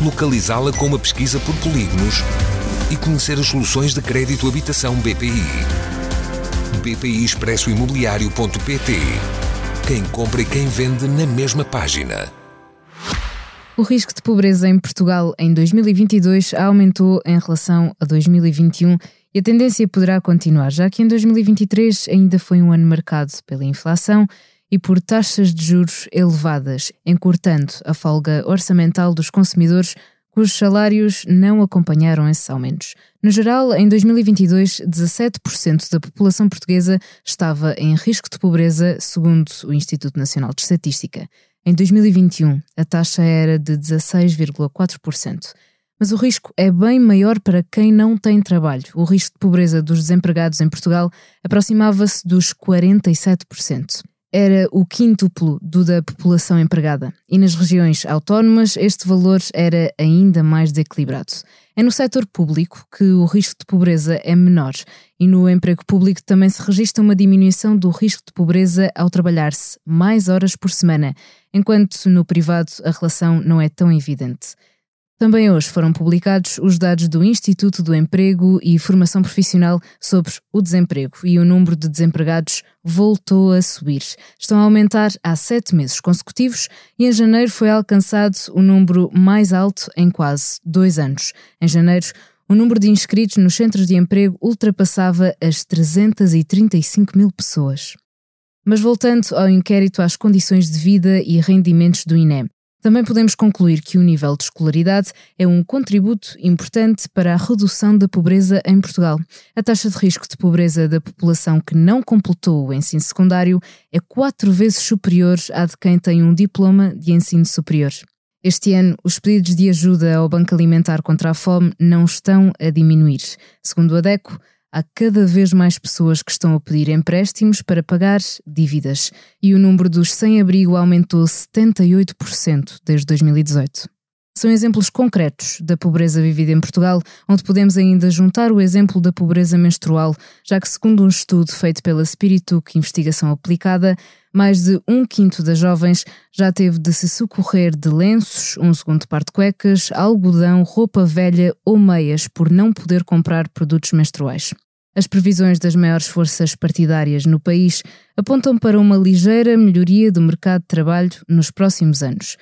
localizá-la com uma pesquisa por polígonos e conhecer as soluções de crédito habitação BPI. BPI Expresso Imobiliário.pt Quem compra e quem vende na mesma página. O risco de pobreza em Portugal em 2022 aumentou em relação a 2021 e a tendência poderá continuar, já que em 2023 ainda foi um ano marcado pela inflação e por taxas de juros elevadas, encurtando a folga orçamental dos consumidores cujos salários não acompanharam esses aumentos. No geral, em 2022, 17% da população portuguesa estava em risco de pobreza, segundo o Instituto Nacional de Estatística. Em 2021, a taxa era de 16,4%. Mas o risco é bem maior para quem não tem trabalho. O risco de pobreza dos desempregados em Portugal aproximava-se dos 47% era o quíntuplo do da população empregada, e nas regiões autónomas este valor era ainda mais desequilibrado. É no setor público que o risco de pobreza é menor, e no emprego público também se registra uma diminuição do risco de pobreza ao trabalhar-se mais horas por semana, enquanto no privado a relação não é tão evidente. Também hoje foram publicados os dados do Instituto do Emprego e Formação Profissional sobre o desemprego e o número de desempregados voltou a subir. Estão a aumentar há sete meses consecutivos e em janeiro foi alcançado o número mais alto em quase dois anos. Em janeiro, o número de inscritos nos centros de emprego ultrapassava as 335 mil pessoas. Mas voltando ao inquérito às condições de vida e rendimentos do INEM. Também podemos concluir que o nível de escolaridade é um contributo importante para a redução da pobreza em Portugal. A taxa de risco de pobreza da população que não completou o ensino secundário é quatro vezes superior à de quem tem um diploma de ensino superior. Este ano, os pedidos de ajuda ao Banco Alimentar contra a Fome não estão a diminuir. Segundo a DECO, há cada vez mais pessoas que estão a pedir empréstimos para pagar dívidas e o número dos sem-abrigo aumentou 78% desde 2018. São exemplos concretos da pobreza vivida em Portugal, onde podemos ainda juntar o exemplo da pobreza menstrual, já que, segundo um estudo feito pela Spirituc Investigação Aplicada, mais de um quinto das jovens já teve de se socorrer de lenços, um segundo par de cuecas, algodão, roupa velha ou meias por não poder comprar produtos menstruais. As previsões das maiores forças partidárias no país apontam para uma ligeira melhoria do mercado de trabalho nos próximos anos.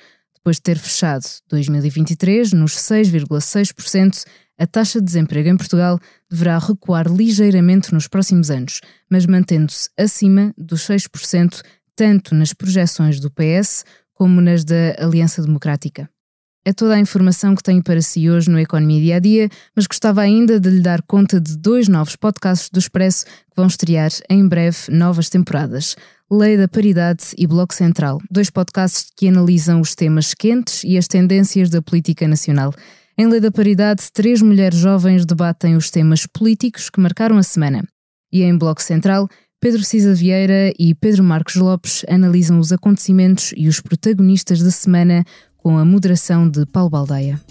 Depois de ter fechado 2023 nos 6,6%, a taxa de desemprego em Portugal deverá recuar ligeiramente nos próximos anos, mas mantendo-se acima dos 6%, tanto nas projeções do PS como nas da Aliança Democrática. É toda a informação que tenho para si hoje no Economia Dia a Dia, mas gostava ainda de lhe dar conta de dois novos podcasts do Expresso que vão estrear em breve novas temporadas. Lei da Paridade e Bloco Central, dois podcasts que analisam os temas quentes e as tendências da política nacional. Em Lei da Paridade, três mulheres jovens debatem os temas políticos que marcaram a semana. E em Bloco Central, Pedro Cisa Vieira e Pedro Marcos Lopes analisam os acontecimentos e os protagonistas da semana com a moderação de Paulo Baldeia.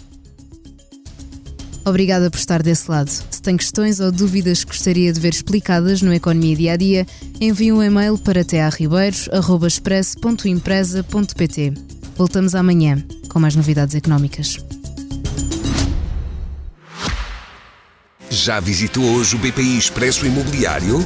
Obrigada por estar desse lado. Se tem questões ou dúvidas que gostaria de ver explicadas no Economia Dia a Dia, envie um e-mail para tearribeiros.express.empresa.pt. Voltamos amanhã com mais novidades económicas. Já visitou hoje o BPI Expresso Imobiliário?